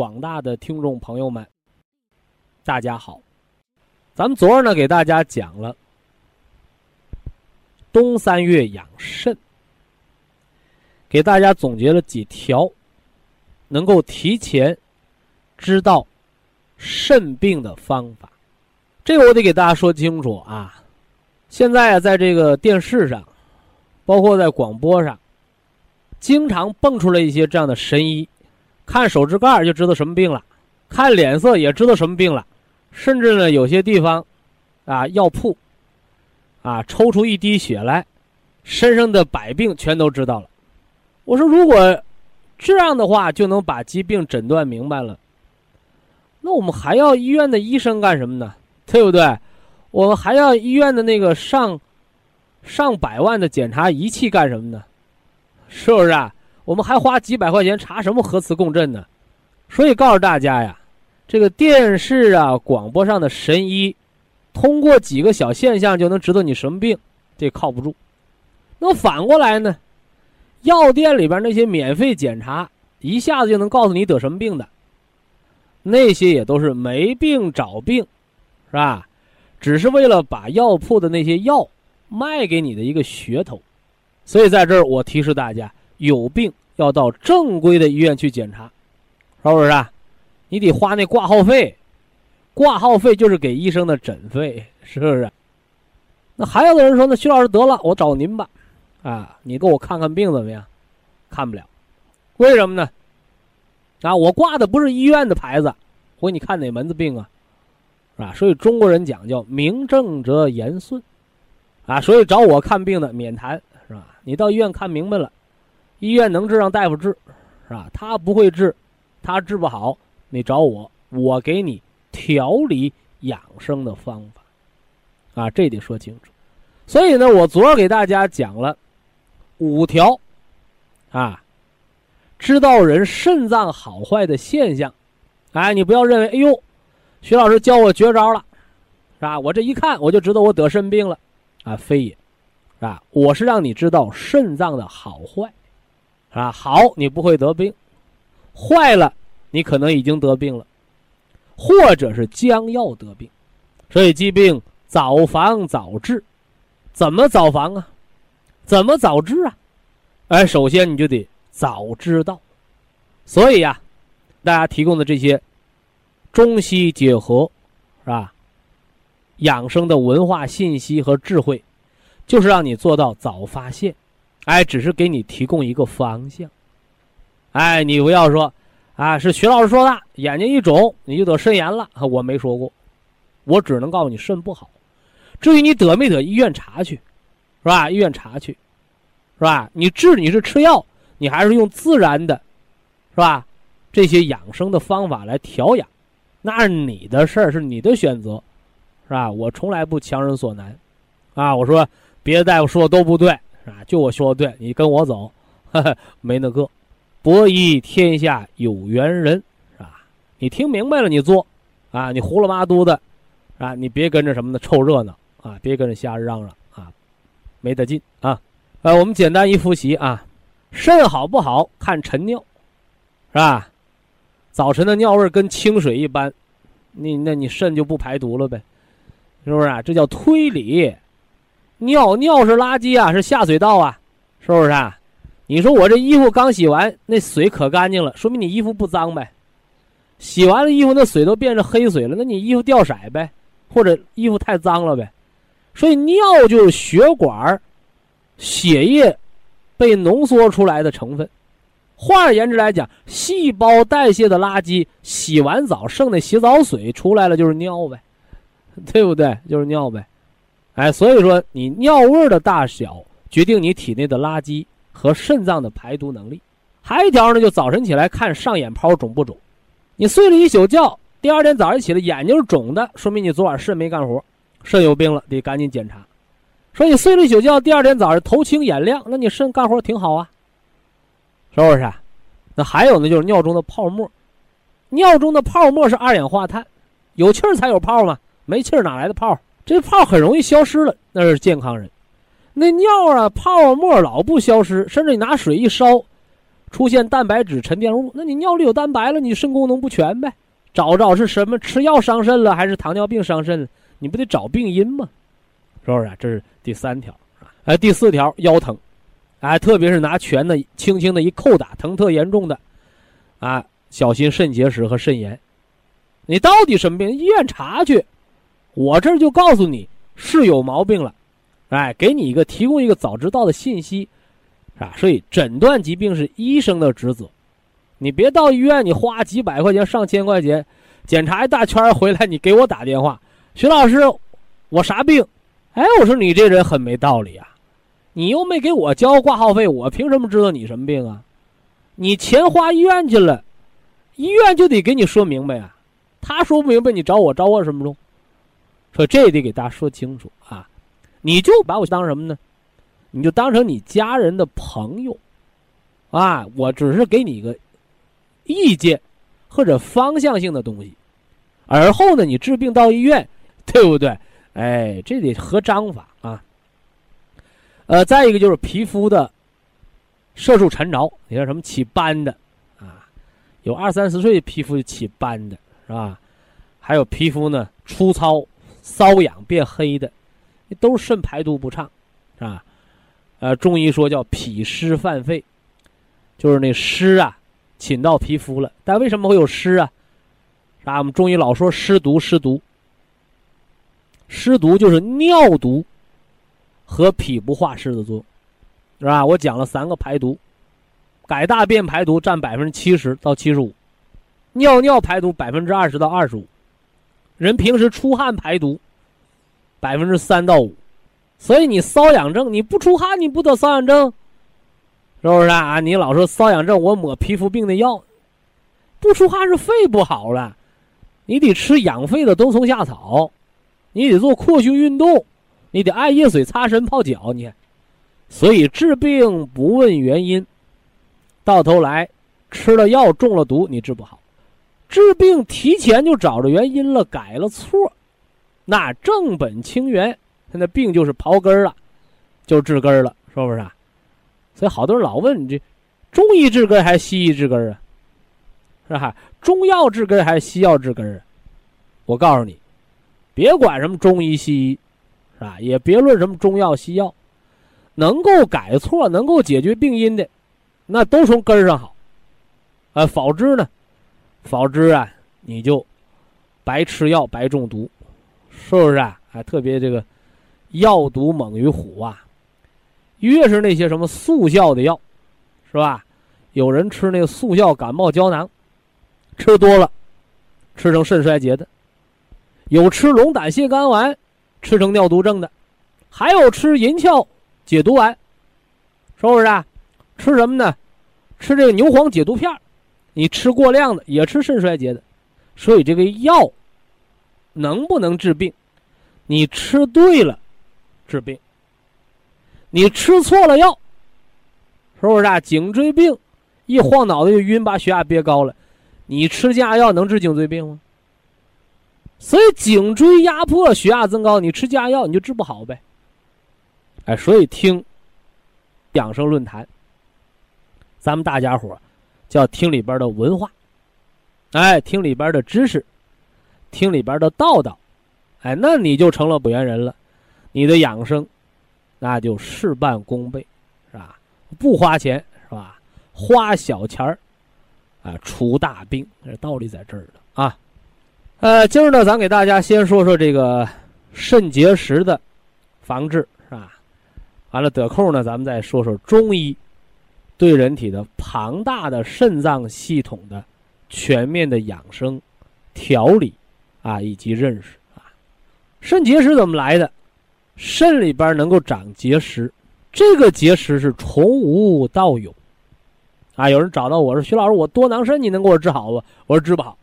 广大的听众朋友们，大家好。咱们昨儿呢，给大家讲了冬三月养肾，给大家总结了几条能够提前知道肾病的方法。这个我得给大家说清楚啊！现在啊，在这个电视上，包括在广播上，经常蹦出来一些这样的神医。看手指盖就知道什么病了，看脸色也知道什么病了，甚至呢有些地方，啊药铺，啊抽出一滴血来，身上的百病全都知道了。我说如果这样的话就能把疾病诊断明白了，那我们还要医院的医生干什么呢？对不对？我们还要医院的那个上上百万的检查仪器干什么呢？是不是啊？我们还花几百块钱查什么核磁共振呢？所以告诉大家呀，这个电视啊、广播上的神医，通过几个小现象就能知道你什么病，这靠不住。那反过来呢，药店里边那些免费检查，一下子就能告诉你得什么病的，那些也都是没病找病，是吧？只是为了把药铺的那些药卖给你的一个噱头。所以在这儿我提示大家，有病。要到正规的医院去检查，是不是啊？你得花那挂号费，挂号费就是给医生的诊费，是不是？那还有的人说，那徐老师得了，我找您吧，啊，你给我看看病怎么样？看不了，为什么呢？啊，我挂的不是医院的牌子，我给你看哪门子病啊？是吧？所以中国人讲叫名正则言顺，啊，所以找我看病的免谈，是吧？你到医院看明白了。医院能治让大夫治，是吧？他不会治，他治不好，你找我，我给你调理养生的方法，啊，这得说清楚。所以呢，我昨儿给大家讲了五条，啊，知道人肾脏好坏的现象。哎，你不要认为，哎呦，徐老师教我绝招了，是吧？我这一看我就知道我得肾病了，啊，非也，是吧？我是让你知道肾脏的好坏。啊，好，你不会得病；坏了，你可能已经得病了，或者是将要得病。所以，疾病早防早治，怎么早防啊？怎么早治啊？哎，首先你就得早知道。所以呀，大家提供的这些中西结合，是吧？养生的文化信息和智慧，就是让你做到早发现。哎，只是给你提供一个方向。哎，你不要说，啊，是徐老师说的，眼睛一肿你就得肾炎了。我没说过，我只能告诉你肾不好。至于你得没得，医院查去，是吧？医院查去，是吧？你治你是吃药，你还是用自然的，是吧？这些养生的方法来调养，那是你的事儿，是你的选择，是吧？我从来不强人所难，啊，我说别的大夫说的都不对。啊，就我说的对，你跟我走，没那个。博医天下有缘人，是吧？你听明白了，你做，啊，你胡了妈嘟的，啊，你别跟着什么的凑热闹啊，别跟着瞎嚷嚷啊，没得劲啊。呃，我们简单一复习啊，肾好不好看晨尿，是吧？早晨的尿味跟清水一般，你那你肾就不排毒了呗，是不是啊？这叫推理。尿尿是垃圾啊，是下水道啊，是不是啊？你说我这衣服刚洗完，那水可干净了，说明你衣服不脏呗。洗完了衣服，那水都变成黑水了，那你衣服掉色呗，或者衣服太脏了呗。所以尿就是血管、血液被浓缩出来的成分。换而言之来讲，细胞代谢的垃圾，洗完澡剩的洗澡水出来了就是尿呗，对不对？就是尿呗。哎，所以说你尿味的大小决定你体内的垃圾和肾脏的排毒能力。还一条呢，就早晨起来看上眼泡肿不肿。你睡了一宿觉，第二天早上起来眼睛是肿的，说明你昨晚肾没干活，肾有病了，得赶紧检查。说你睡了一宿觉，第二天早上头清眼亮，那你肾干活挺好啊，是不是？那还有呢，就是尿中的泡沫，尿中的泡沫是二氧化碳，有气儿才有泡嘛，没气儿哪来的泡？这泡很容易消失了，那是健康人。那尿啊，泡沫老不消失，甚至你拿水一烧。出现蛋白质沉淀物，那你尿里有蛋白了，你肾功能不全呗？找找是什么？吃药伤肾了，还是糖尿病伤肾了？你不得找病因吗？是不是？这是第三条哎，第四条腰疼，哎，特别是拿拳呢，轻轻的一扣打，疼特严重的，啊，小心肾结石和肾炎。你到底什么病？医院查去，我这就告诉你是有毛病了，哎，给你一个提供一个早知道的信息。啊，所以诊断疾病是医生的职责，你别到医院，你花几百块钱、上千块钱，检查一大圈回来，你给我打电话，徐老师，我啥病？哎，我说你这人很没道理啊，你又没给我交挂号费，我凭什么知道你什么病啊？你钱花医院去了，医院就得给你说明白啊，他说不明白，你找我找我什么用？说这得给大家说清楚啊，你就把我当什么呢？你就当成你家人的朋友，啊，我只是给你一个意见或者方向性的东西，而后呢，你治病到医院，对不对？哎，这得合章法啊。呃，再一个就是皮肤的色素沉着，你像什么起斑的啊，有二三十岁皮肤起斑的是吧？还有皮肤呢粗糙、瘙痒、变黑的，都是肾排毒不畅，是吧？呃，中医说叫脾湿犯肺，就是那湿啊侵到皮肤了。但为什么会有湿啊？啊，我们中医老说湿毒，湿毒，湿毒就是尿毒和脾不化湿的作用，是吧？我讲了三个排毒，改大便排毒占百分之七十到七十五，尿尿排毒百分之二十到二十五，人平时出汗排毒百分之三到五。所以你瘙痒症，你不出汗，你不得瘙痒症，是不是啊？你老说瘙痒症，我抹皮肤病的药，不出汗是肺不好了，你得吃养肺的冬虫夏草，你得做扩胸运动，你得艾叶水擦身泡脚，你。所以治病不问原因，到头来吃了药中了毒，你治不好。治病提前就找着原因了，改了错，那正本清源。他那病就是刨根儿了，就治根儿了，是不是啊？所以好多人老问你这，中医治根还是西医治根啊？是吧？中药治根还是西药治根啊？我告诉你，别管什么中医西医，是吧？也别论什么中药西药，能够改错、能够解决病因的，那都从根上好。啊，否之呢？否之啊，你就白吃药、白中毒，是不是啊？还特别这个。药毒猛于虎啊！越是那些什么速效的药，是吧？有人吃那个速效感冒胶囊，吃多了，吃成肾衰竭的；有吃龙胆泻肝丸，吃成尿毒症的；还有吃银翘解毒丸，是不是啊？吃什么呢？吃这个牛黄解毒片你吃过量的也吃肾衰竭的。所以这个药能不能治病？你吃对了。治病，你吃错了药，是不是啊？颈椎病，一晃脑袋就晕，把血压憋高了。你吃降压药能治颈椎病吗？所以颈椎压迫、血压增高，你吃降压药你就治不好呗。哎，所以听养生论坛，咱们大家伙叫听里边的文化，哎，听里边的知识，听里边的道道，哎，那你就成了本源人了。你的养生，那就事半功倍，是吧？不花钱，是吧？花小钱儿，啊，除大病，这道理在这儿的啊。呃，今儿呢，咱给大家先说说这个肾结石的防治，是吧？完了得空呢，咱们再说说中医对人体的庞大的肾脏系统的全面的养生、调理啊，以及认识啊。肾结石怎么来的？肾里边能够长结石，这个结石是从无到有啊。有人找到我说：“徐老师，我多囊肾，你能给我治好不？”我说：“治不好。”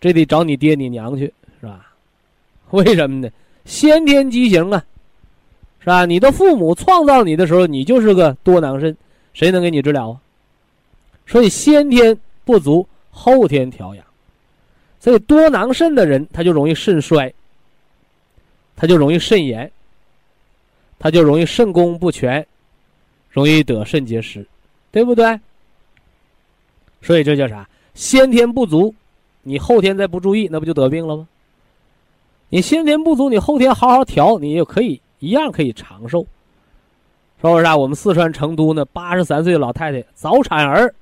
这得找你爹你娘去，是吧？为什么呢？先天畸形啊，是吧？你的父母创造你的时候，你就是个多囊肾，谁能给你治疗啊？所以先天不足，后天调养。所以多囊肾的人，他就容易肾衰，他就容易肾炎，他就容易肾功不全，容易得肾结石，对不对？所以这叫啥？先天不足。你后天再不注意，那不就得病了吗？你先天不足，你后天好好调，你也可以一样可以长寿，是不是啊？我们四川成都呢，八十三岁的老太太早产儿，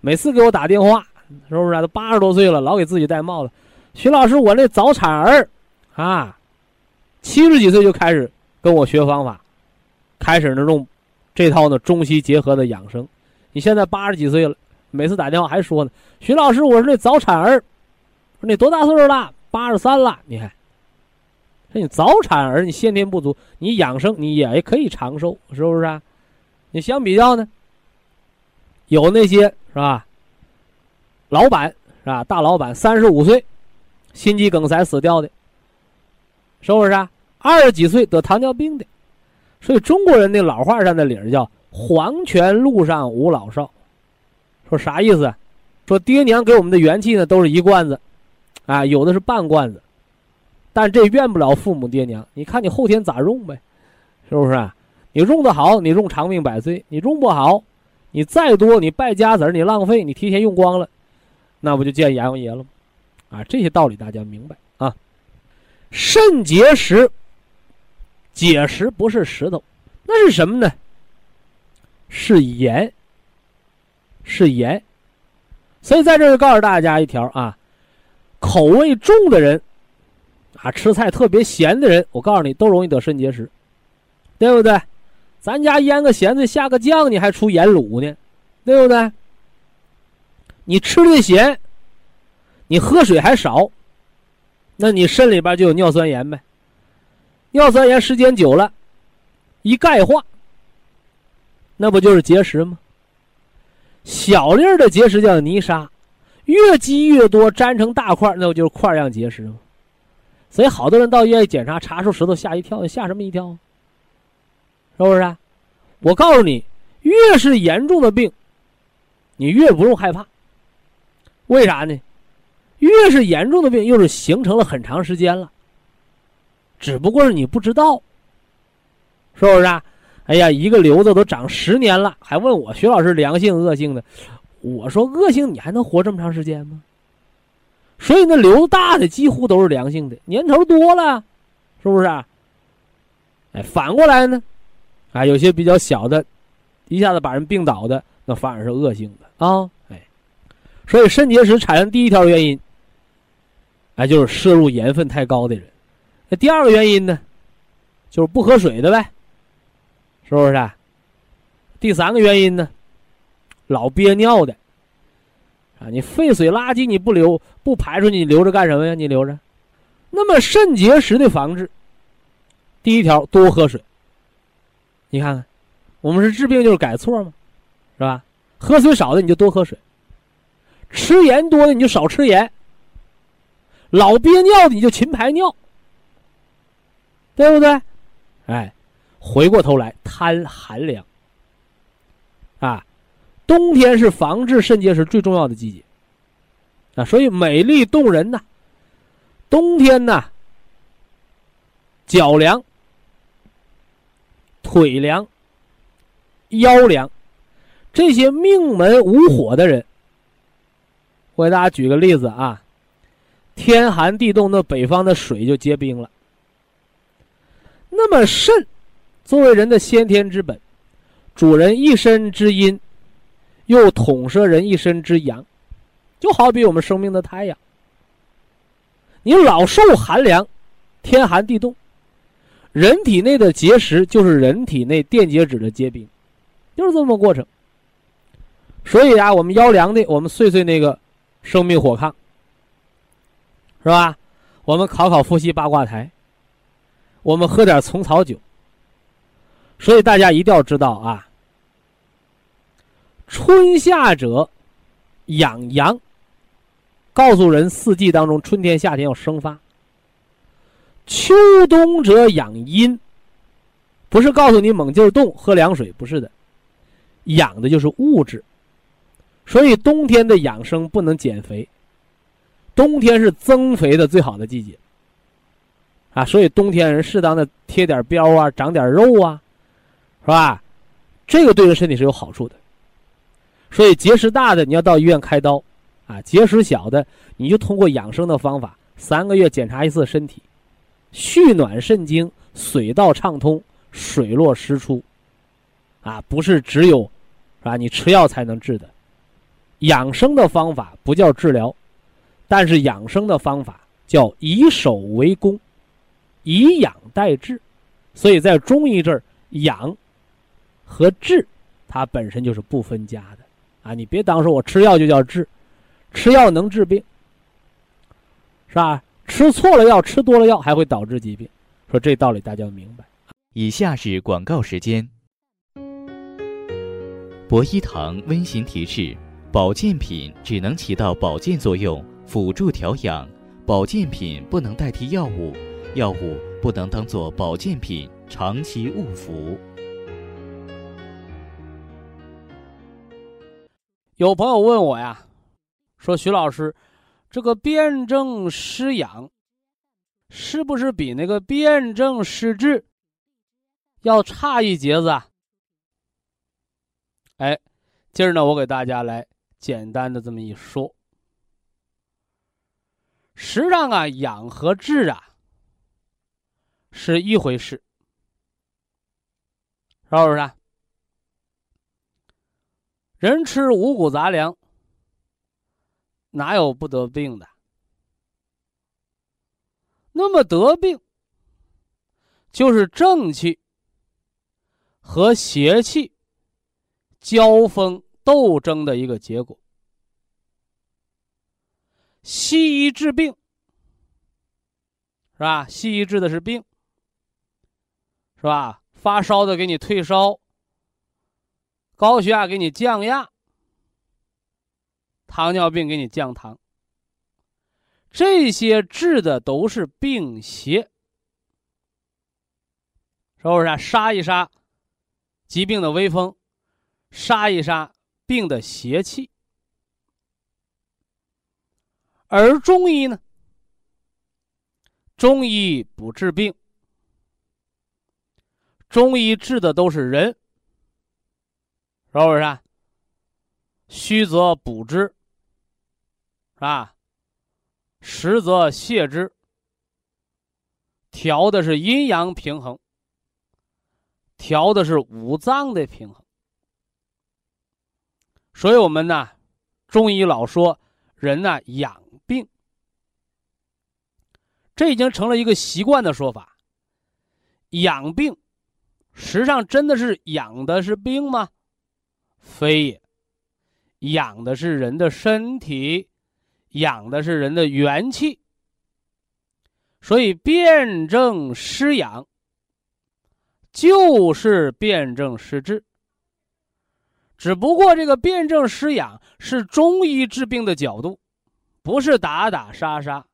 每次给我打电话，是不是啊？都八十多岁了，老给自己戴帽子。徐老师，我那早产儿啊，七十几岁就开始跟我学方法，开始呢用这套呢中西结合的养生。你现在八十几岁了，每次打电话还说呢，徐老师，我是那早产儿。说你多大岁数了？八十三了。你看，说你早产儿，你先天不足，你养生你也可以长寿，是不是啊？你相比较呢，有那些是吧？老板是吧？大老板三十五岁，心肌梗塞死掉的，是不是啊？二十几岁得糖尿病的，所以中国人那老话上的理儿叫“黄泉路上无老少”，说啥意思？说爹娘给我们的元气呢，都是一罐子。啊，有的是半罐子，但这怨不了父母爹娘。你看你后天咋用呗，是不是啊？你用的好，你用长命百岁；你用不好，你再多，你败家子儿，你浪费，你提前用光了，那不就见阎王爷了吗？啊，这些道理大家明白啊。肾结石，结石不是石头，那是什么呢？是盐，是盐。所以在这就告诉大家一条啊。口味重的人，啊，吃菜特别咸的人，我告诉你，都容易得肾结石，对不对？咱家腌个咸菜下个酱，你还出盐卤呢，对不对？你吃的咸，你喝水还少，那你肾里边就有尿酸盐呗。尿酸盐时间久了，一钙化，那不就是结石吗？小粒儿的结石叫泥沙。越积越多，粘成大块，那不就是块样结石吗？所以好多人到医院检查，查出石头吓一跳，吓什么一跳？是不是？啊？我告诉你，越是严重的病，你越不用害怕。为啥呢？越是严重的病，又是形成了很长时间了，只不过是你不知道，是不是？啊？哎呀，一个瘤子都长十年了，还问我徐老师良性恶性的？我说恶性，你还能活这么长时间吗？所以那瘤子大的几乎都是良性的，年头多了，是不是？哎，反过来呢，啊，有些比较小的，一下子把人病倒的，那反而是恶性的啊。哎，所以肾结石产生第一条原因，哎，就是摄入盐分太高的人。那第二个原因呢，就是不喝水的呗，是不是？第三个原因呢？老憋尿的，啊，你废水垃圾你不留不排出去，你留着干什么呀？你留着。那么肾结石的防治，第一条多喝水。你看看，我们是治病就是改错吗？是吧？喝水少的你就多喝水，吃盐多的你就少吃盐。老憋尿的你就勤排尿，对不对？哎，回过头来贪寒凉，啊。冬天是防治肾结石最重要的季节，啊，所以美丽动人呐。冬天呐，脚凉、腿凉、腰凉，这些命门无火的人，我给大家举个例子啊，天寒地冻，那北方的水就结冰了。那么肾作为人的先天之本，主人一身之阴。又统摄人一身之阳，就好比我们生命的太阳，你老受寒凉，天寒地冻，人体内的结石就是人体内电解质的结冰，就是这么过程。所以啊，我们腰凉的，我们睡睡那个生命火炕，是吧？我们烤烤伏羲八卦台，我们喝点虫草酒。所以大家一定要知道啊，春夏者养阳，告诉人四季当中春天、夏天要生发；秋冬者养阴，不是告诉你猛劲儿动、喝凉水，不是的，养的就是物质。所以冬天的养生不能减肥，冬天是增肥的最好的季节。啊，所以冬天人适当的贴点膘啊，长点肉啊，是吧？这个对人身体是有好处的。所以结石大的你要到医院开刀，啊，结石小的你就通过养生的方法，三个月检查一次身体，蓄暖肾经，水道畅通，水落石出，啊，不是只有，是吧？你吃药才能治的。养生的方法不叫治疗，但是养生的方法叫以守为攻，以养代治。所以在中医这儿，养和治，它本身就是不分家的啊！你别当说我吃药就叫治，吃药能治病，是吧？吃错了药，吃多了药还会导致疾病。说这道理大家要明白。以下是广告时间。博一堂温馨提示。保健品只能起到保健作用，辅助调养。保健品不能代替药物，药物不能当做保健品长期误服。有朋友问我呀，说徐老师，这个辩证施养，是不是比那个辩证施治要差一截子啊？哎，今儿呢，我给大家来。简单的这么一说，实际上啊，养和治啊是一回事，是不是？人吃五谷杂粮，哪有不得病的？那么得病，就是正气和邪气交锋。斗争的一个结果。西医治病是吧？西医治的是病，是吧？发烧的给你退烧，高血压给你降压，糖尿病给你降糖。这些治的都是病邪，是不是？杀一杀疾病的威风，杀一杀。病的邪气，而中医呢？中医不治病，中医治的都是人，是不是？虚则补之，是吧？实则泻之，调的是阴阳平衡，调的是五脏的平衡。所以我们呢，中医老说人呢养病，这已经成了一个习惯的说法。养病，实际上真的是养的是病吗？非也，养的是人的身体，养的是人的元气。所以辩证施养，就是辩证施治。只不过这个辩证施养是中医治病的角度，不是打打杀杀，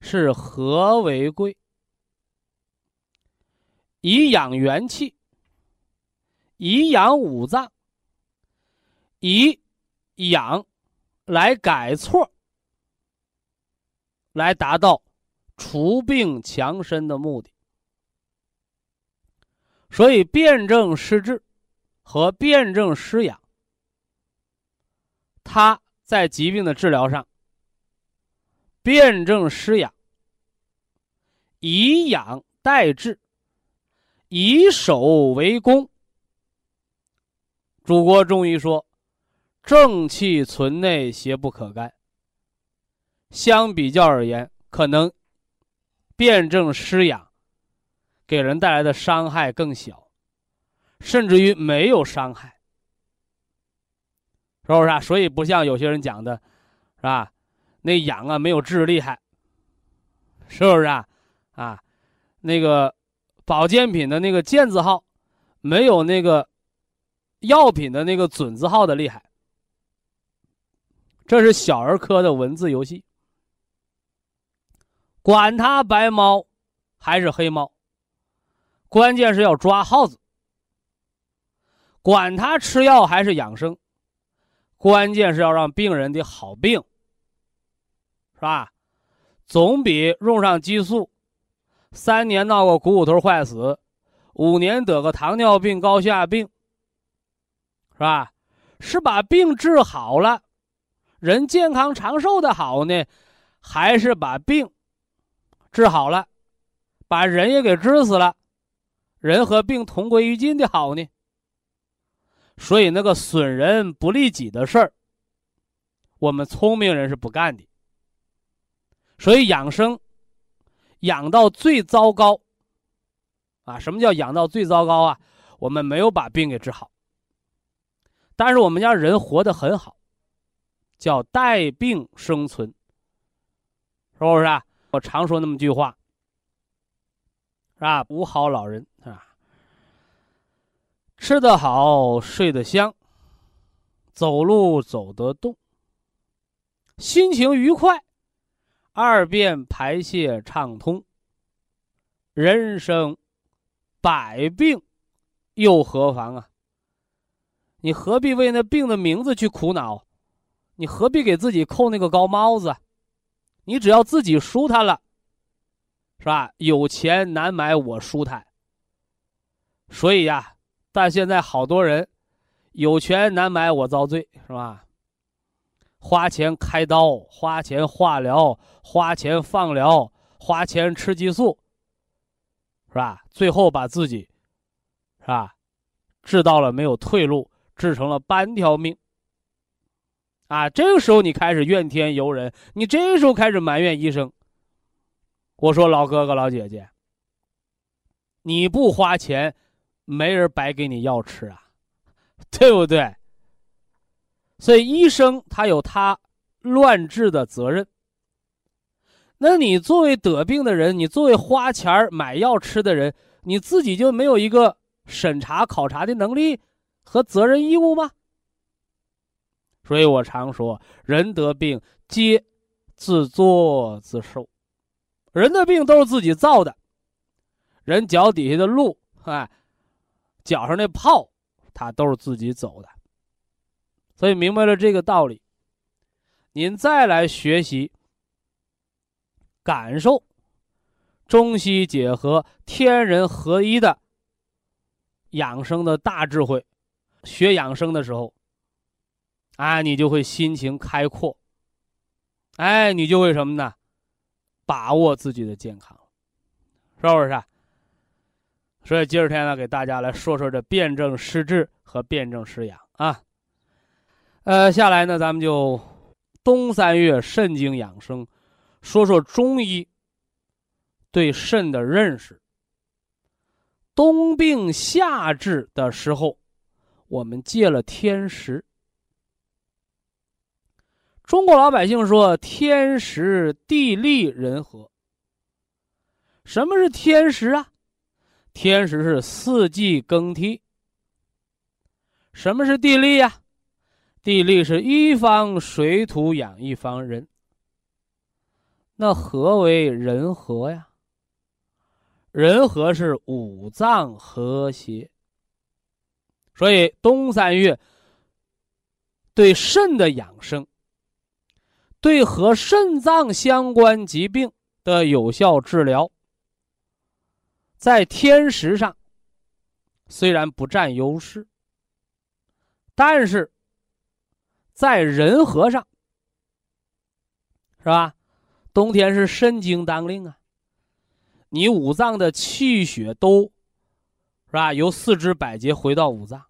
是和为贵，以养元气，以养五脏，以养来改错，来达到除病强身的目的。所以辩证施治。和辩证施养，它在疾病的治疗上，辩证施养，以养代治，以守为攻。祖国中医说：“正气存内，邪不可干。”相比较而言，可能辩证施养给人带来的伤害更小，甚至于没有伤害，是不是啊？所以不像有些人讲的，是吧？那养啊没有治厉害，是不是啊？啊，那个保健品的那个健字号，没有那个药品的那个准字号的厉害。这是小儿科的文字游戏。管它白猫还是黑猫，关键是要抓耗子。管他吃药还是养生，关键是要让病人的好病，是吧？总比用上激素，三年闹个股骨头坏死，五年得个糖尿病、高血压病，是吧？是把病治好了，人健康长寿的好呢，还是把病？治好了，把人也给治死了，人和病同归于尽的好呢。所以那个损人不利己的事儿，我们聪明人是不干的。所以养生，养到最糟糕，啊，什么叫养到最糟糕啊？我们没有把病给治好，但是我们家人活得很好，叫带病生存，是不是啊？我常说那么句话，是吧？五好老人是吧？吃得好，睡得香，走路走得动，心情愉快，二便排泄畅通。人生百病又何妨啊？你何必为那病的名字去苦恼？你何必给自己扣那个高帽子？你只要自己舒坦了，是吧？有钱难买我舒坦。所以呀，但现在好多人有钱难买我遭罪，是吧？花钱开刀，花钱化疗，花钱放疗，花钱吃激素，是吧？最后把自己，是吧？治到了没有退路，治成了半条命。啊，这个时候你开始怨天尤人，你这时候开始埋怨医生。我说老哥哥老姐姐，你不花钱，没人白给你药吃啊，对不对？所以医生他有他乱治的责任。那你作为得病的人，你作为花钱买药吃的人，你自己就没有一个审查考察的能力和责任义务吗？所以我常说，人得病皆自作自受，人的病都是自己造的，人脚底下的路，哎，脚上那泡，他都是自己走的。所以明白了这个道理，您再来学习，感受中西结合、天人合一的养生的大智慧，学养生的时候。啊，你就会心情开阔，哎，你就会什么呢？把握自己的健康，是不是？所以今儿天呢，给大家来说说这辩证施治和辩证施养啊。呃，下来呢，咱们就冬三月肾经养生，说说中医对肾的认识。冬病夏治的时候，我们借了天时。中国老百姓说：“天时地利人和。”什么是天时啊？天时是四季更替。什么是地利呀？地利是一方水土养一方人。那何为人和呀？人和是五脏和谐。所以冬三月对肾的养生。对和肾脏相关疾病的有效治疗，在天时上虽然不占优势，但是在人和上，是吧？冬天是肾经当令啊，你五脏的气血都，是吧？由四肢百节回到五脏，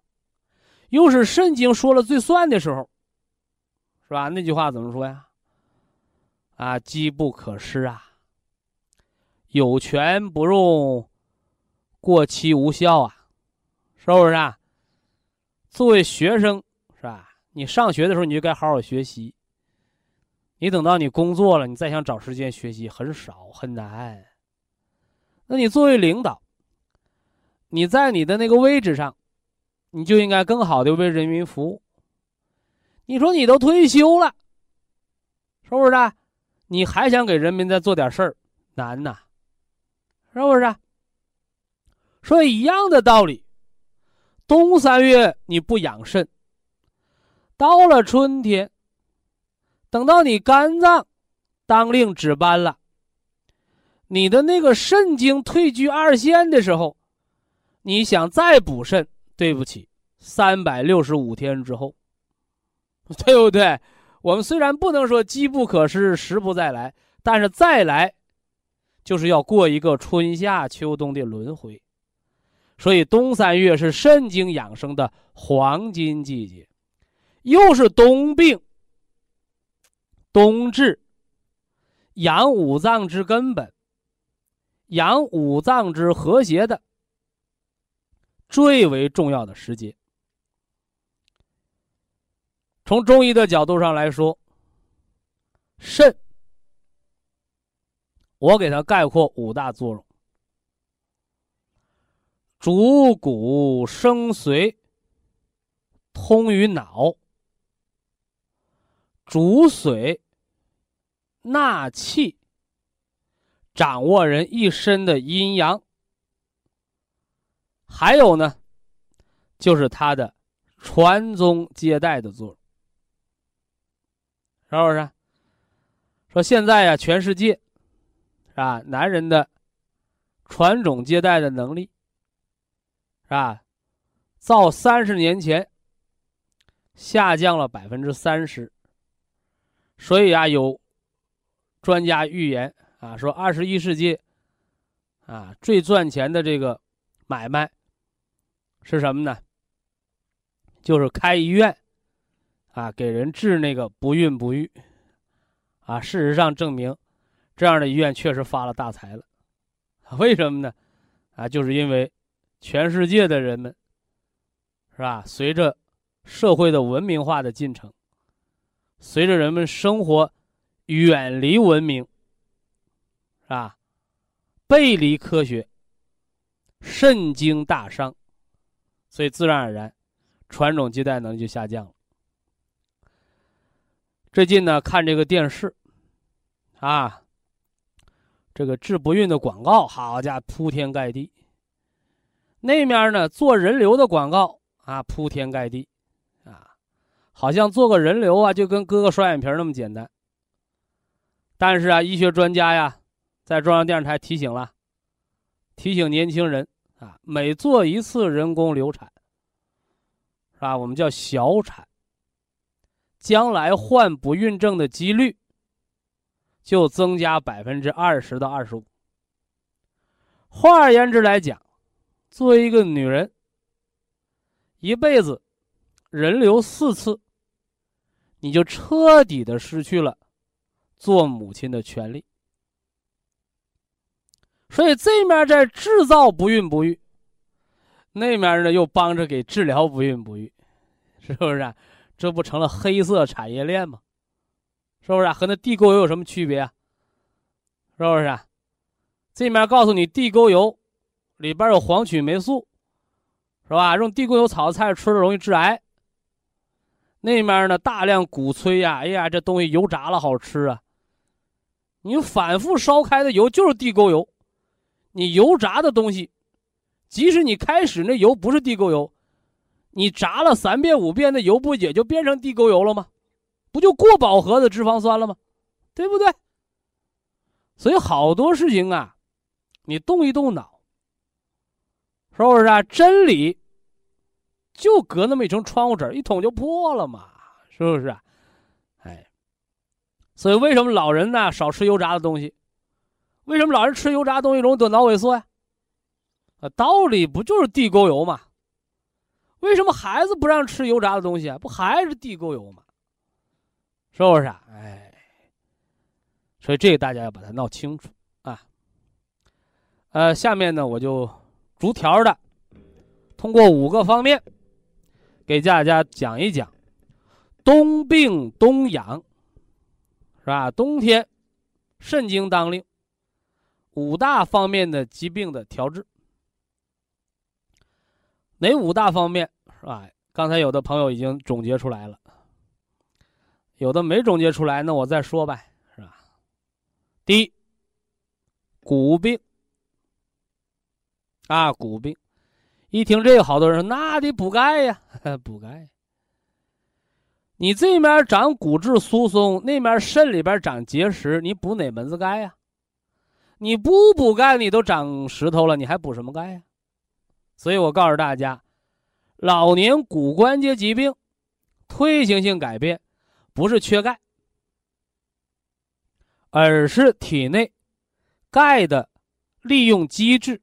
又是肾经说了最算的时候，是吧？那句话怎么说呀？啊，机不可失啊。有权不用，过期无效啊，是不是啊？作为学生，是吧？你上学的时候你就该好好学习。你等到你工作了，你再想找时间学习很少很难。那你作为领导，你在你的那个位置上，你就应该更好的为人民服务。你说你都退休了，是不是？你还想给人民再做点事儿，难呐。是不是？所以一样的道理，冬三月你不养肾，到了春天，等到你肝脏当令值班了，你的那个肾精退居二线的时候，你想再补肾，对不起，三百六十五天之后，对不对？我们虽然不能说机不可失，时不再来，但是再来。就是要过一个春夏秋冬的轮回，所以冬三月是肾经养生的黄金季节，又是冬病、冬治、养五脏之根本、养五脏之和谐的最为重要的时节。从中医的角度上来说，肾。我给它概括五大作用：主骨生髓，通于脑；主髓纳气，掌握人一身的阴阳；还有呢，就是它的传宗接代的作用，是不是？说现在呀，全世界。是吧？男人的传种接代的能力，是吧？照三十年前下降了百分之三十。所以啊，有专家预言啊，说二十一世纪啊最赚钱的这个买卖是什么呢？就是开医院啊，给人治那个不孕不育啊。事实上证明。这样的医院确实发了大财了，为什么呢？啊，就是因为全世界的人们，是吧？随着社会的文明化的进程，随着人们生活远离文明，是吧？背离科学，肾精大伤，所以自然而然，传种接代能力就下降了。最近呢，看这个电视，啊。这个治不孕的广告，好家伙，铺天盖地。那面呢，做人流的广告啊，铺天盖地，啊，好像做个人流啊，就跟割个双眼皮那么简单。但是啊，医学专家呀，在中央电视台提醒了，提醒年轻人啊，每做一次人工流产，是吧？我们叫小产，将来患不孕症的几率。就增加百分之二十到二十五。换而言之来讲，作为一个女人，一辈子人流四次，你就彻底的失去了做母亲的权利。所以这面在制造不孕不育，那面呢又帮着给治疗不孕不育，是不是？啊这不成了黑色产业链吗？是不是和那地沟油有什么区别啊？是不是？这面告诉你地沟油里边有黄曲霉素，是吧？用地沟油炒菜吃了容易致癌。那面呢，大量鼓吹呀，哎呀，这东西油炸了好吃啊！你反复烧开的油就是地沟油，你油炸的东西，即使你开始那油不是地沟油，你炸了三遍五遍，的油不也就变成地沟油了吗？不就过饱和的脂肪酸了吗？对不对？所以好多事情啊，你动一动脑，是不是啊？真理就隔那么一层窗户纸，一捅就破了嘛，是不是？哎，所以为什么老人呢少吃油炸的东西？为什么老人吃油炸东西容易得脑萎缩呀？啊，道理不就是地沟油嘛？为什么孩子不让吃油炸的东西啊？不还是地沟油吗？是不是啊？哎，所以这个大家要把它闹清楚啊。呃，下面呢，我就逐条的通过五个方面给大家讲一讲冬病冬养，是吧？冬天肾经当令，五大方面的疾病的调治。哪五大方面是吧？刚才有的朋友已经总结出来了，有的没总结出来，那我再说呗，是吧？第一，骨病啊，骨病，一听这个，好多人说那得补钙呀，补钙。你这面长骨质疏松，那面肾里边长结石，你补哪门子钙呀？你不补钙，你都长石头了，你还补什么钙呀？所以我告诉大家，老年骨关节疾病退行性改变，不是缺钙，而是体内钙的利用机制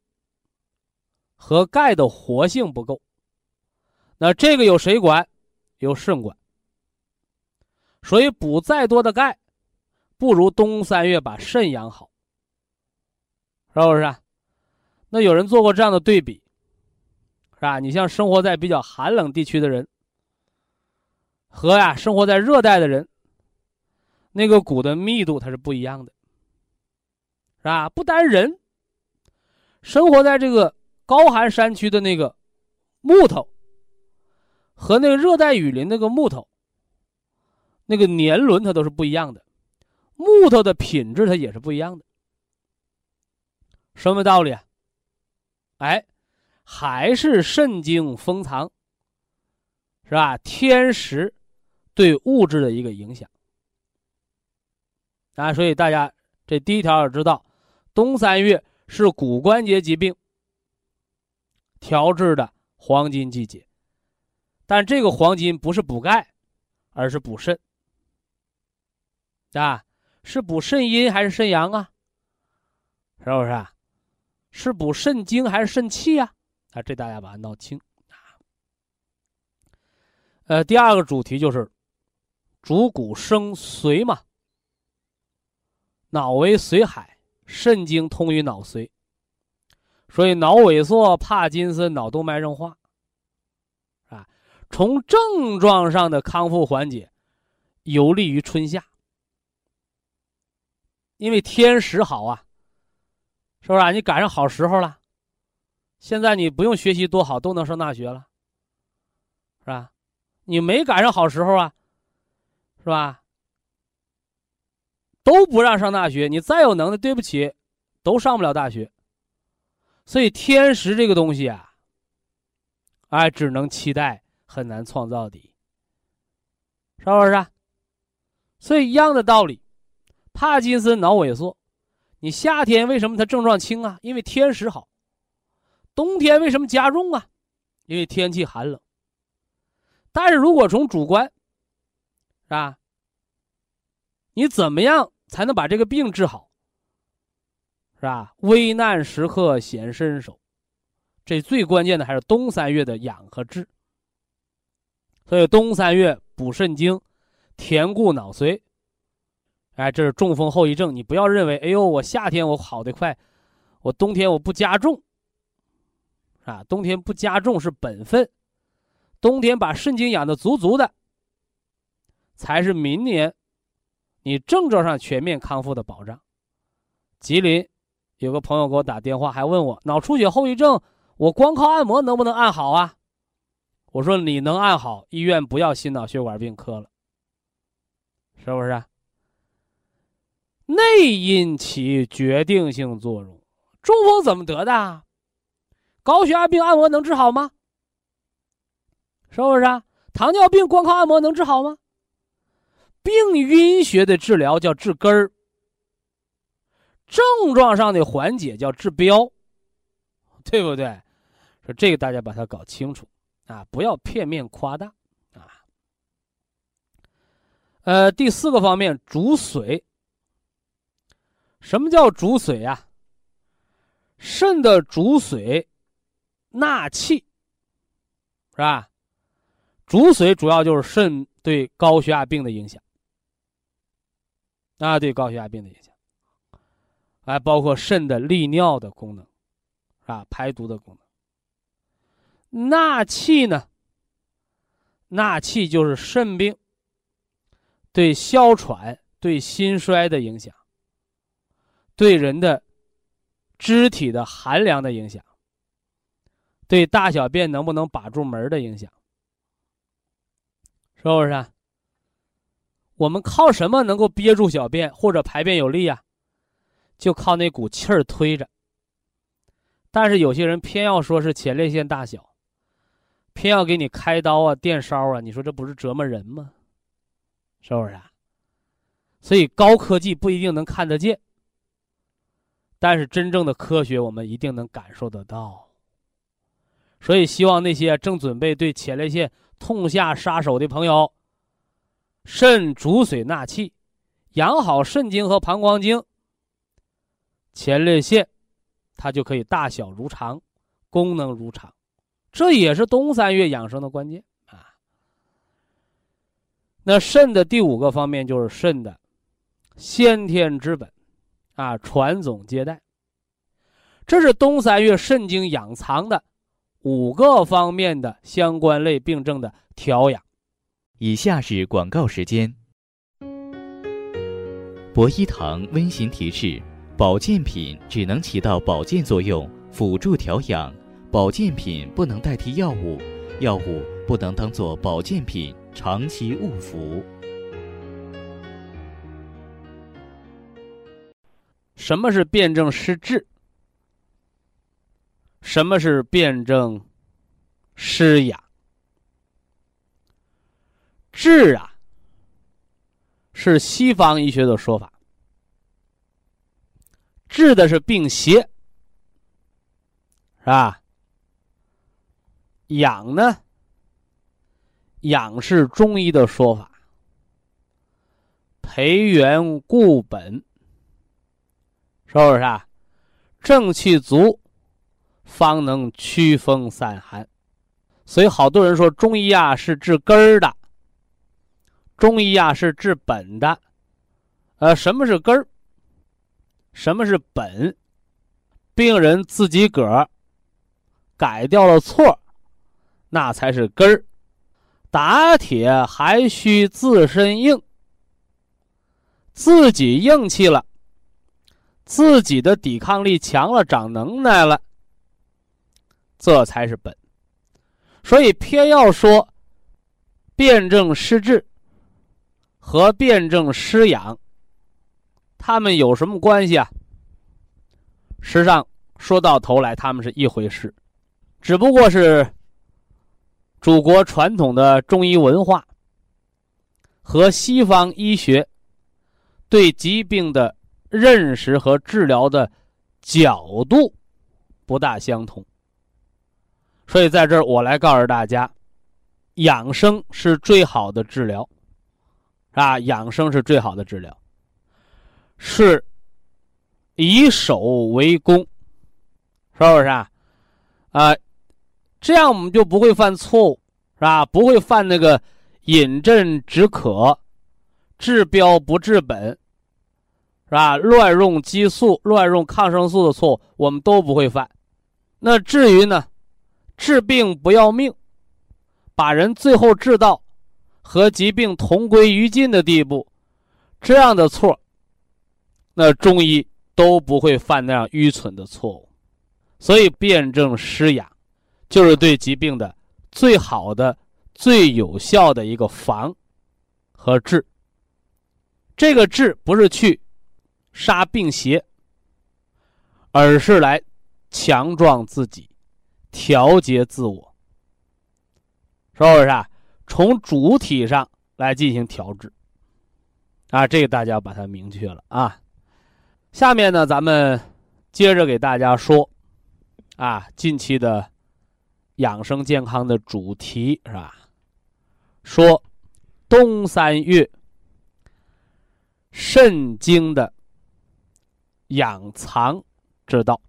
和钙的活性不够。那这个由谁管？由肾管。所以补再多的钙，不如冬三月把肾养好，是不是？啊那有人做过这样的对比。是吧？你像生活在比较寒冷地区的人，和呀生活在热带的人，那个骨的密度它是不一样的，是吧？不单人，生活在这个高寒山区的那个木头，和那个热带雨林那个木头，那个年轮它都是不一样的，木头的品质它也是不一样的。什么道理啊？哎。还是肾经封藏，是吧？天时对物质的一个影响啊，所以大家这第一条要知道，冬三月是骨关节疾病调治的黄金季节，但这个黄金不是补钙，而是补肾啊，是补肾阴还是肾阳啊？是不是啊？是补肾精还是肾气？啊，啊这大家把它闹清啊。呃，第二个主题就是主骨生髓嘛，脑为髓海，肾经通于脑髓，所以脑萎缩、帕金森、脑动脉硬化啊，从症状上的康复缓解，有利于春夏，因为天时好啊，是不是啊？你赶上好时候了。现在你不用学习多好，都能上大学了，是吧？你没赶上好时候啊，是吧？都不让上大学，你再有能耐，对不起，都上不了大学。所以天时这个东西啊，哎，只能期待，很难创造的，是不是？所以一样的道理，帕金森脑萎缩，你夏天为什么它症状轻啊？因为天时好。冬天为什么加重啊？因为天气寒冷。但是如果从主观，是吧？你怎么样才能把这个病治好？是吧？危难时刻显身手，这最关键的还是冬三月的养和治。所以冬三月补肾精，填固脑髓。哎，这是中风后遗症。你不要认为，哎呦，我夏天我好的快，我冬天我不加重。啊，冬天不加重是本分，冬天把肾精养的足足的，才是明年你症状上全面康复的保障。吉林有个朋友给我打电话，还问我脑出血后遗症，我光靠按摩能不能按好啊？我说你能按好，医院不要心脑血管病科了，是不是？内因起决定性作用，中风怎么得的？高血压病按摩能治好吗？是不是啊？糖尿病光靠按摩能治好吗？病晕血的治疗叫治根儿，症状上的缓解叫治标，对不对？说这个大家把它搞清楚啊，不要片面夸大啊。呃，第四个方面，主髓。什么叫主髓啊？肾的主髓。纳气，是吧？主髓主要就是肾对高血压病的影响，啊，对高血压病的影响。还包括肾的利尿的功能，啊，排毒的功能。纳气呢？纳气就是肾病对哮喘、对心衰的影响，对人的肢体的寒凉的影响，对大小便能不能把住门的影响，是不是？啊我们靠什么能够憋住小便或者排便有力呀？就靠那股气儿推着。但是有些人偏要说是前列腺大小，偏要给你开刀啊、电烧啊，你说这不是折磨人吗？是不是？所以高科技不一定能看得见，但是真正的科学我们一定能感受得到。所以希望那些正准备对前列腺痛下杀手的朋友。肾主水纳气，养好肾经和膀胱经，前列腺它就可以大小如常，功能如常，这也是冬三月养生的关键啊。那肾的第五个方面就是肾的先天之本啊，传宗接代，这是冬三月肾经养藏的五个方面的相关类病症的调养。以下是广告时间。博一堂温馨提示：保健品只能起到保健作用，辅助调养；保健品不能代替药物，药物不能当做保健品长期误服。什么是辩证施治？什么是辩证施养？治啊，是西方医学的说法。治的是病邪，是吧？养呢？养是中医的说法，培元固本，是不是啊？正气足，方能驱风散寒。所以好多人说中医啊是治根儿的。中医啊是治本的，呃，什么是根儿？什么是本？病人自己个儿改掉了错，那才是根儿。打铁还需自身硬，自己硬气了，自己的抵抗力强了，长能耐了，这才是本。所以偏要说辩证施治。和辩证施养，他们有什么关系啊？实际上说到头来，他们是一回事，只不过是祖国传统的中医文化和西方医学对疾病的认识和治疗的角度不大相同。所以在这儿，我来告诉大家，养生是最好的治疗。啊，养生是最好的治疗，是以守为攻，是不是啊？啊，这样我们就不会犯错误，是吧？不会犯那个饮鸩止渴、治标不治本，是吧？乱用激素、乱用抗生素的错误，我们都不会犯。那至于呢，治病不要命，把人最后治到。和疾病同归于尽的地步，这样的错，那中医都不会犯那样愚蠢的错误。所以辩证施雅，就是对疾病的最好的、最有效的一个防和治。这个治不是去杀病邪，而是来强壮自己、调节自我，是不是啊？从主体上来进行调制，啊，这个大家把它明确了啊。下面呢，咱们接着给大家说，啊，近期的养生健康的主题是吧？说冬三月肾经的养藏之道。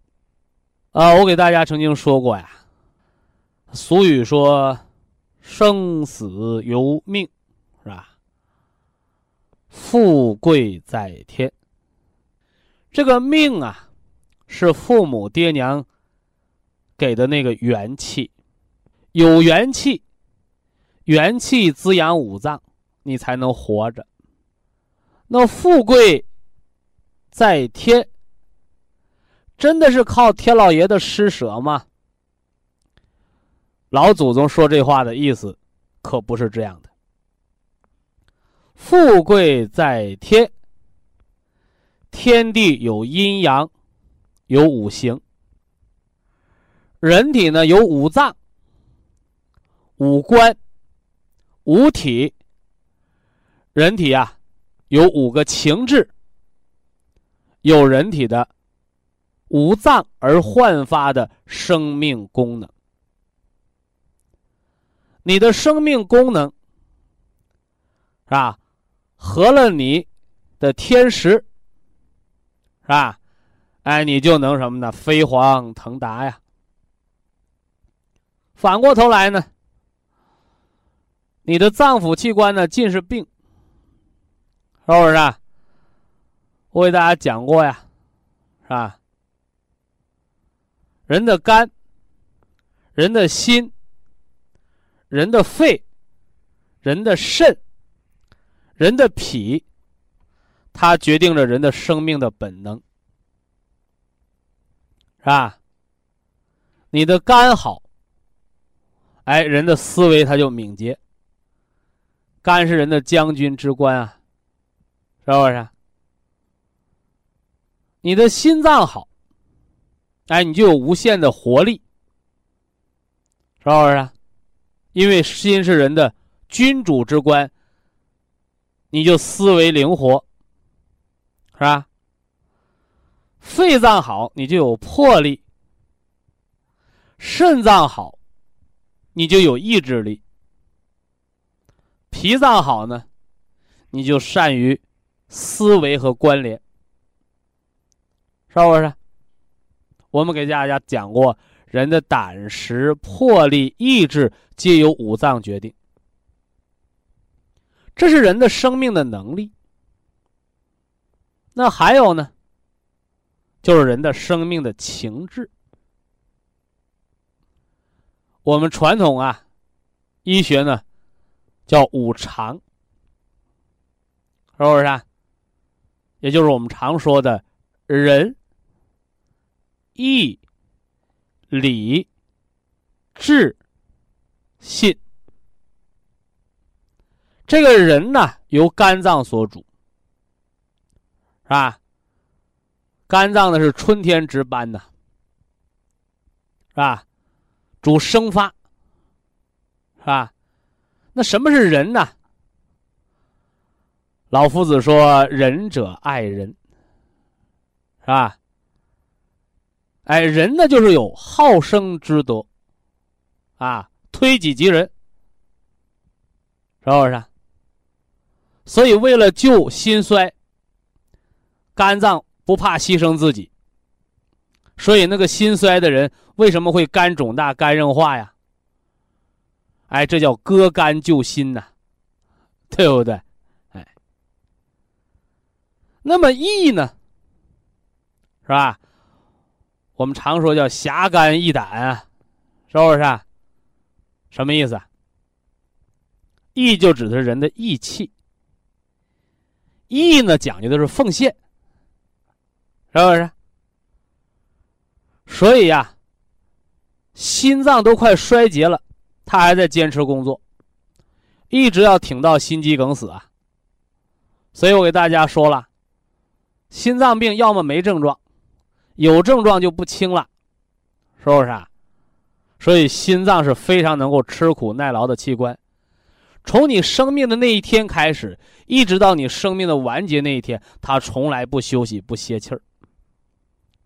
啊，我给大家曾经说过呀，俗语说。生死由命，是吧？富贵在天。这个命啊，是父母爹娘给的那个元气，有元气，元气滋养五脏，你才能活着。那富贵在天，真的是靠天老爷的施舍吗？老祖宗说这话的意思，可不是这样的。富贵在天。天地有阴阳，有五行。人体呢有五脏、五官、五体。人体啊有五个情志，有人体的五脏而焕发的生命功能。你的生命功能是吧？合了你的天时。是吧？哎，你就能什么呢？飞黄腾达呀。反过头来呢，你的脏腑器官呢尽是病，是不是？我给大家讲过呀，是吧？人的肝、人的心、人的肺、人的肾、人的脾。它决定着人的生命的本能，是吧？你的肝好，哎，人的思维它就敏捷。肝是人的将军之官啊，是不是？你的心脏好，哎，你就有无限的活力，是不是？因为心是人的君主之官，你就思维灵活。是吧？肺脏好，你就有魄力；肾脏好，你就有意志力；脾脏好呢，你就善于思维和关联，是不是？我们给大家讲过，人的胆识、魄力、意志皆由五脏决定，这是人的生命的能力。那还有呢，就是人的生命的情志。我们传统啊，医学呢，叫五常，是不是？啊？也就是我们常说的人、义、礼、智、信。这个人呢，由肝脏所主。是吧？肝脏呢是春天值班的，是吧？主生发，是吧？那什么是仁呢？老夫子说：“仁者爱人，是吧？”哎，人呢就是有好生之德，啊，推己及人，是不是？所以为了救心衰。肝脏不怕牺牲自己，所以那个心衰的人为什么会肝肿大、肝硬化呀？哎，这叫割肝救心呐，对不对？哎，那么益呢？是吧？我们常说叫侠肝义胆啊，是不是？什么意思？义就指的是人的义气，义呢讲究的是奉献。是不是？所以呀，心脏都快衰竭了，他还在坚持工作，一直要挺到心肌梗死啊。所以我给大家说了，心脏病要么没症状，有症状就不轻了，是不是？啊？所以心脏是非常能够吃苦耐劳的器官，从你生命的那一天开始，一直到你生命的完结那一天，它从来不休息不歇气儿。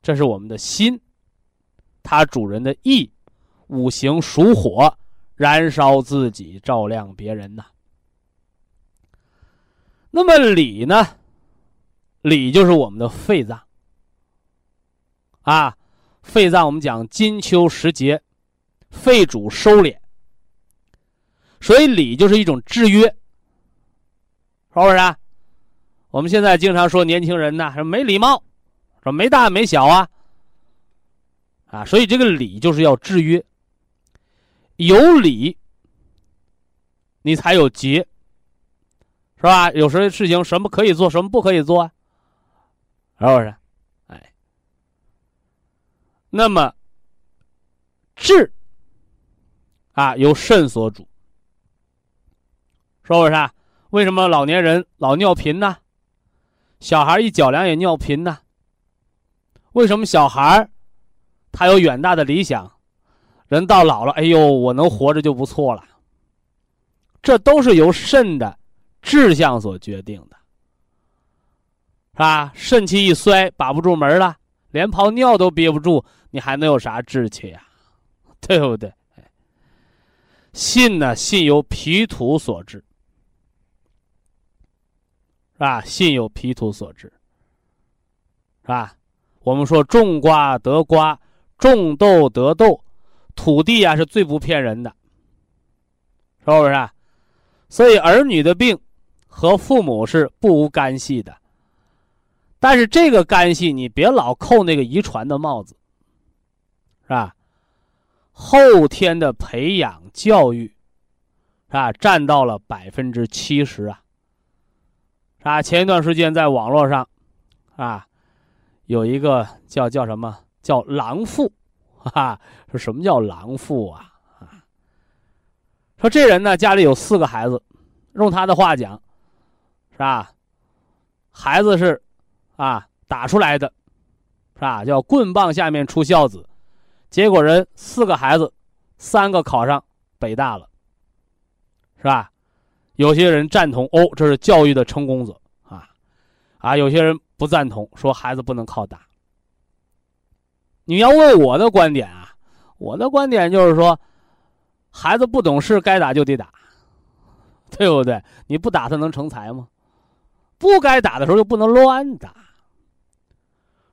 这是我们的心，它主人的意，五行属火，燃烧自己，照亮别人呐。那么理呢？理就是我们的肺脏啊，肺脏我们讲金秋时节，肺主收敛，所以礼就是一种制约，是不是？我们现在经常说年轻人呢，没礼貌。说没大没小啊，啊，所以这个理就是要制约，有理，你才有节，是吧？有时候事情什么可以做，什么不可以做啊，是不是？那么治啊，由肾所主，是不是？为什么老年人老尿频呢？小孩一脚凉也尿频呢？为什么小孩他有远大的理想，人到老了，哎呦，我能活着就不错了。这都是由肾的志向所决定的，是吧？肾气一衰，把不住门了，连泡尿都憋不住，你还能有啥志气呀？对不对？信呢？信由脾土所致，是吧？信由脾土所致，是吧？我们说种瓜得瓜，种豆得豆，土地啊是最不骗人的，是不是？所以儿女的病和父母是不无干系的，但是这个干系你别老扣那个遗传的帽子，是吧？后天的培养教育，是吧？占到了百分之七十啊，是吧？前一段时间在网络上，啊。有一个叫叫什么叫狼父，哈哈，说什么叫狼父啊？啊，说这人呢家里有四个孩子，用他的话讲，是吧？孩子是啊打出来的，是吧？叫棍棒下面出孝子，结果人四个孩子，三个考上北大了，是吧？有些人赞同哦，这是教育的成功者啊，啊，有些人。不赞同说孩子不能靠打。你要问我的观点啊，我的观点就是说，孩子不懂事，该打就得打，对不对？你不打他能成才吗？不该打的时候就不能乱打。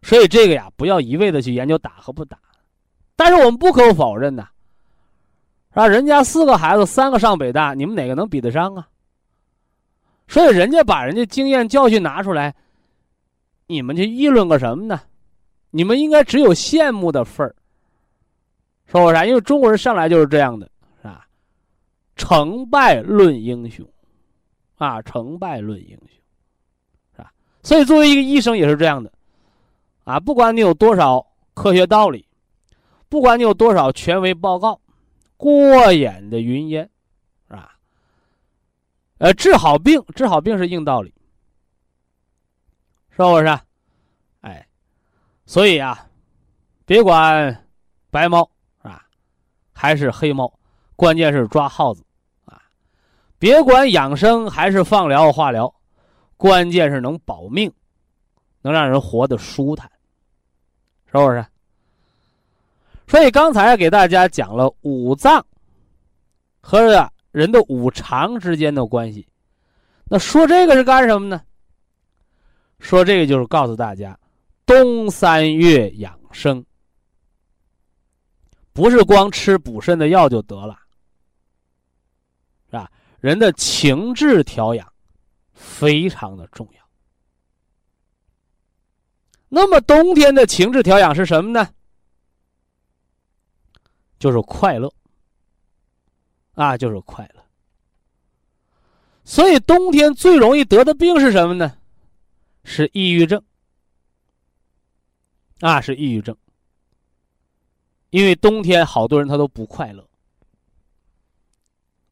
所以这个呀，不要一味的去研究打和不打。但是我们不可否认呐，是吧？人家四个孩子，三个上北大，你们哪个能比得上啊？所以人家把人家经验教训拿出来。你们去议论个什么呢？你们应该只有羡慕的份儿，说我啥？因为中国人上来就是这样的，是吧？成败论英雄，啊，成败论英雄，是吧？所以作为一个医生也是这样的，啊，不管你有多少科学道理，不管你有多少权威报告，过眼的云烟，是吧？呃，治好病，治好病是硬道理。是不是？哎，所以啊，别管白猫是吧，还是黑猫，关键是抓耗子啊！别管养生还是放疗化疗，关键是能保命，能让人活得舒坦，是不是？所以刚才给大家讲了五脏和人的五常之间的关系，那说这个是干什么呢？说这个就是告诉大家，冬三月养生，不是光吃补肾的药就得了，是吧？人的情志调养非常的重要。那么冬天的情志调养是什么呢？就是快乐，啊，就是快乐。所以冬天最容易得的病是什么呢？是抑郁症，啊，是抑郁症。因为冬天好多人他都不快乐，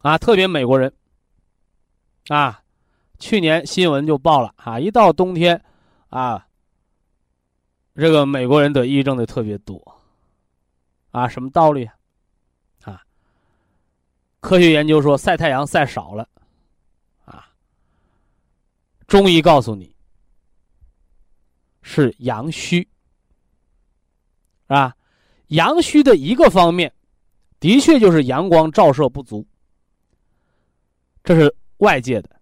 啊，特别美国人，啊，去年新闻就报了啊，一到冬天，啊，这个美国人得抑郁症的特别多，啊，什么道理？科学研究说晒太阳晒少了，啊，中医告诉你。是阳虚，啊？阳虚的一个方面，的确就是阳光照射不足，这是外界的。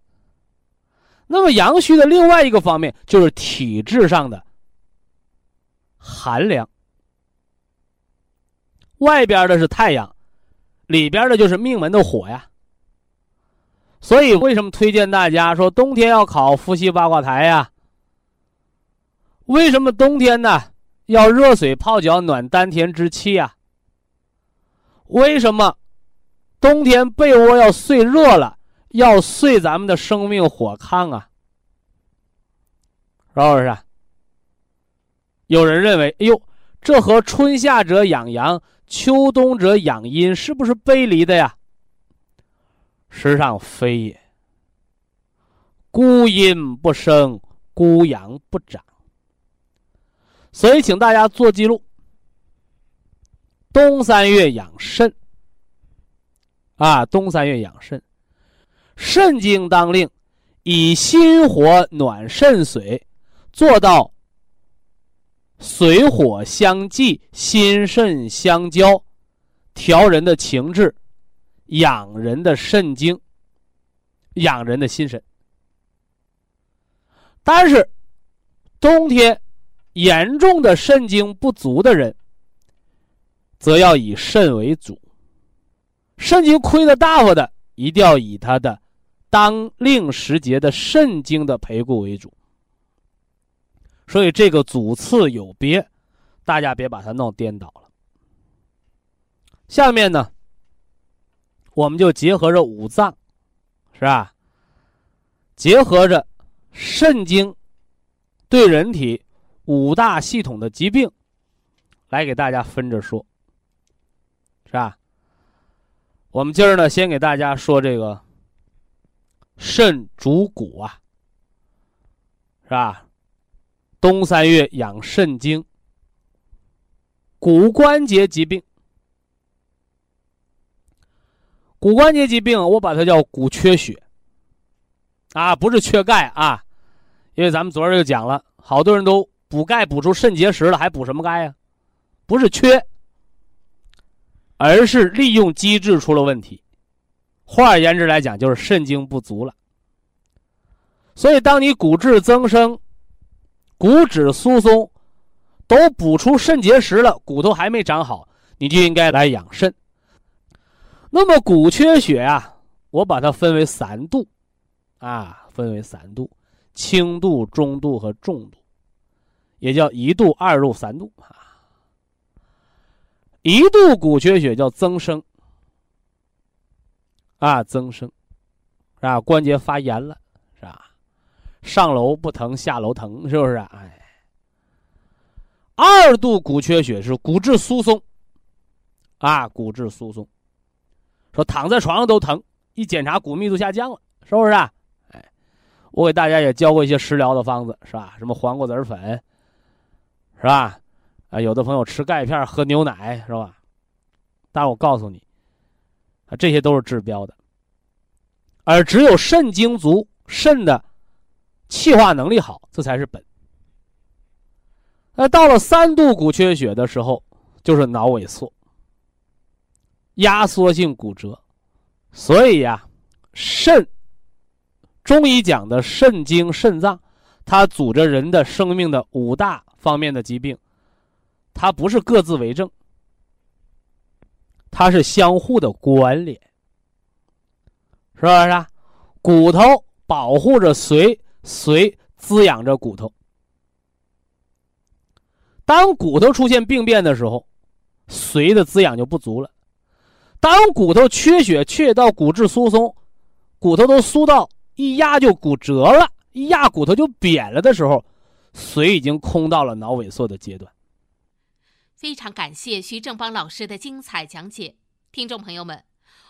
那么阳虚的另外一个方面，就是体质上的寒凉。外边的是太阳，里边的就是命门的火呀。所以为什么推荐大家说冬天要考伏羲八卦台呀？为什么冬天呢要热水泡脚暖丹田之气啊？为什么冬天被窝要睡热了，要睡咱们的生命火炕啊？是不是？有人认为，哎呦，这和春夏者养阳，秋冬者养阴，是不是背离的呀？实上非也。孤阴不生，孤阳不长。所以，请大家做记录：冬三月养肾。啊，冬三月养肾，肾经当令，以心火暖肾水，做到水火相济、心肾相交，调人的情志，养人的肾精，养人的心神。但是，冬天严重的肾精不足的人，则要以肾为主。肾精亏的大发的，一定要以他的当令时节的肾精的培固为主。所以这个主次有别，大家别把它弄颠倒了。下面呢，我们就结合着五脏，是吧？结合着肾经对人体五大系统的疾病，来给大家分着说，是吧？我们今儿呢，先给大家说这个肾主骨啊，是吧？冬三月养肾经，骨关节疾病，骨关节疾病，我把它叫骨缺血啊，不是缺钙啊，因为咱们昨儿就讲了，好多人都补钙补出肾结石了，还补什么钙呀？不是缺。而是利用机制出了问题，换而言之来讲，就是肾精不足了。所以，当你骨质增生、骨质疏松都补出肾结石了，骨头还没长好，你就应该来养肾。那么，骨缺血啊，我把它分为三度，啊，分为三度：轻度、中度和重度，也叫一度、二度、三度啊。一度骨缺血叫增生，啊，增生，啊？关节发炎了，上楼不疼，下楼疼，是不是？哎，二度骨缺血是骨质疏松，啊，骨质疏松，说躺在床上都疼，一检查骨密度下降了，是不是？哎，我给大家也教过一些食疗的方子，是吧？什么黄瓜籽粉，是吧？啊，有的朋友吃钙片、喝牛奶是吧？但我告诉你，啊，这些都是治标的，而只有肾精足、肾的气化能力好，这才是本。那到了三度骨缺血的时候，就是脑萎缩、压缩性骨折，所以呀，肾，中医讲的肾经、肾脏，它组着人的生命的五大方面的疾病。它不是各自为政，它是相互的关联，是不是啊？骨头保护着髓，髓滋养着骨头。当骨头出现病变的时候，髓的滋养就不足了。当骨头缺血，缺到骨质疏松，骨头都疏到一压就骨折了，一压骨头就扁了的时候，髓已经空到了脑萎缩的阶段。非常感谢徐正邦老师的精彩讲解，听众朋友们，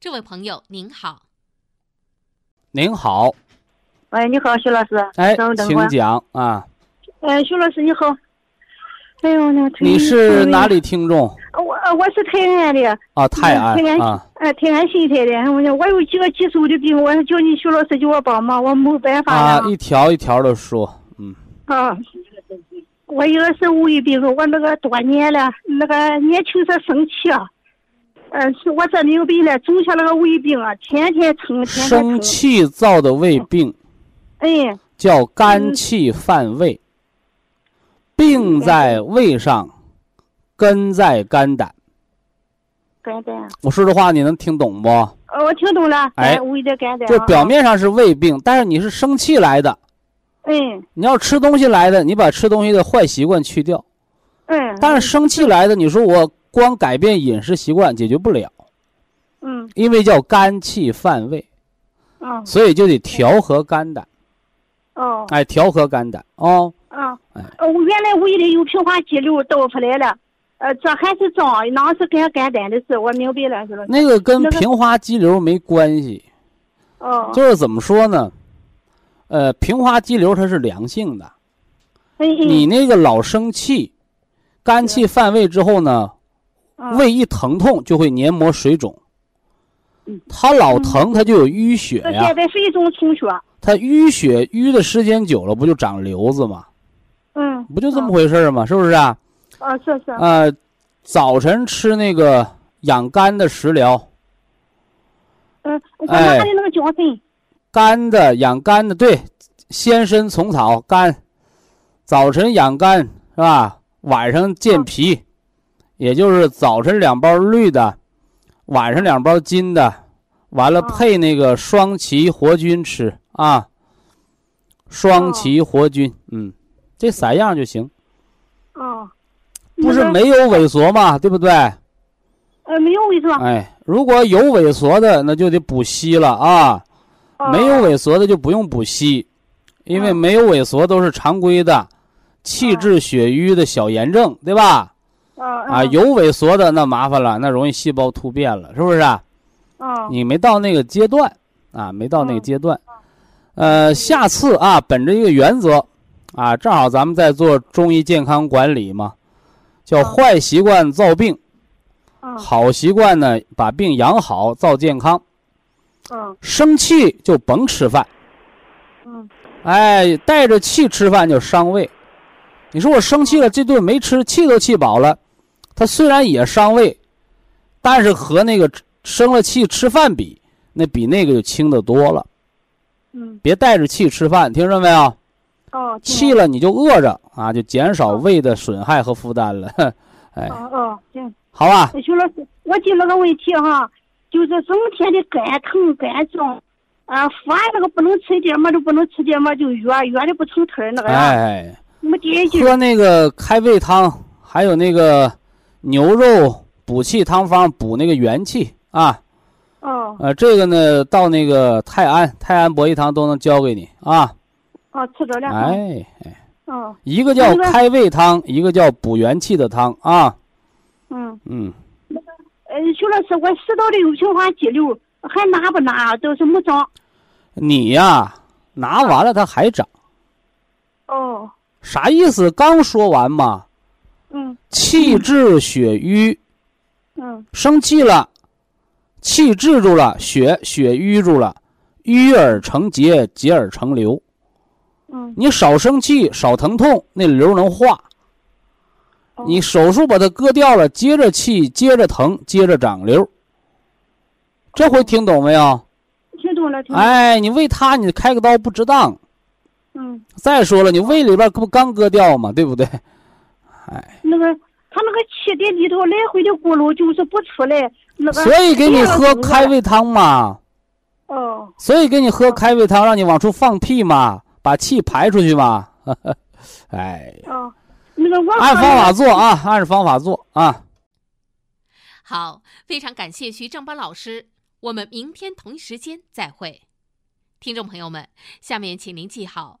这位朋友您好，您好，喂，你好，徐老师，哎，请讲啊。哎，徐老师你好，哎呦，那你是哪里听众？我我是泰安的。啊，泰安啊，哎，泰安新泰的。我我有几个棘手的病，我叫你徐老师给我帮忙，我没办法啊，一条一条的说，嗯。啊。我一个是胃病，我那个多年了，那个年轻时生气啊，嗯，是我这明白了，种下那个胃病啊，天天疼，天天生。气造的胃病哎，叫肝气犯胃，病在胃上，根在肝胆。肝胆。我说这话你能听懂不？呃，我听懂了。哎胃的肝胆。就表。面上是胃病，但是你是生气来的，嗯你要吃东西来的，你把吃东西的坏习惯去掉。嗯。但是生气来的，你说我光改变饮食习惯解决不了，嗯因为叫肝气犯胃，嗯所以就得调和肝胆，哦。哎，调和肝胆。哦。嗯哎。呃，我原来胃里有平滑肌瘤倒出来了，呃，这还是脏，那是跟肝胆的事，我明白了，是吧？那个跟平滑肌瘤没关系，哦。就是怎么说呢？呃，平滑肌瘤它是良性的，你那个老生气，肝气犯胃之后呢，嗯胃一疼痛就会黏膜水肿嗯，它老疼它就有淤血这呀，现在是一种充血。它淤血淤的时间久了不就长瘤子吗？嗯。不就这么回事吗？是不是啊？啊，是是。呃，早晨吃那个养肝的食疗，嗯，我哎拿的那个姜粉。肝的养肝的，对，鲜参虫草肝，早晨养肝是吧？晚上健脾，也就是早晨两包绿的，晚上两包金的，完了哦配那个双歧活菌吃啊。双歧活菌，嗯，这三样就行，哦。不是没有萎缩嘛，对不对？呃，没有萎缩？哎，如果有萎缩的，那就得补硒了啊。哦没有萎缩的就不用补硒，因为嗯没有萎缩都是常规的，气滞血瘀的小炎症，对吧？哦啊，有萎缩的那麻烦了，那容易细胞突变了，是不是啊？哦你没到那个阶段啊，没到那个嗯阶段。呃，下次啊，本着一个原则啊，正好咱们在做中医健康管理嘛，叫嗯坏习惯造病，哦好习惯呢把病养好造健康。嗯生气就甭吃饭。嗯哎，带着气吃饭就伤胃。你说我生气了，这顿没吃，气都气饱了，它虽然也伤胃，但是和那个生了气吃饭比，那比那个就轻的多了。嗯别带着气吃饭，听着没有？哦。气了你就饿着啊，就减少胃的损害和负担了。哎，哦哦，行。好吧，徐老师，我记了个问题哈，就是整天的肝疼肝胀，啊，饭那个不能吃一点嘛，就不能吃点嘛，就哕哕的不成腿那个呀。哎，没点劲。喝那个开胃汤，还有那个牛肉补气汤方，补那个元气啊。哦呃，这个呢，到那个泰安、泰安博益堂都能教给你啊。哦，吃着了。。哎哎，哦，一个叫开胃汤，一个叫补元气的汤啊。嗯，嗯，呃，徐老师，我食道里有平滑肌瘤，还拿不拿？都是没长。你呀，拿完了它还长，哦，啥意思？刚说完嘛，嗯气滞血瘀，嗯生气了，气滞住了，血血瘀住了，瘀而成结，结而成瘤。嗯。你少生气，少疼痛，那瘤能化。哦你手术把它割掉了，接着气，接着疼，接着长瘤。这回听懂没有？听懂了，听懂了。哎，你为他你开个刀不值当。嗯，再说了，你胃里边不刚割掉吗？对不对？哎，那个他那个气在里头来回的咕噜，就是不出来。那个。所以给你喝开。胃汤嘛，哦。所以给你喝开胃汤，让你往出放屁嘛，把气排出去嘛。哎，哦，那个我按方法做啊，按方法做啊。好，非常感谢徐正邦老师，我们明天同一时间再会。听众朋友们，下面请您记好，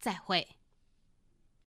再会。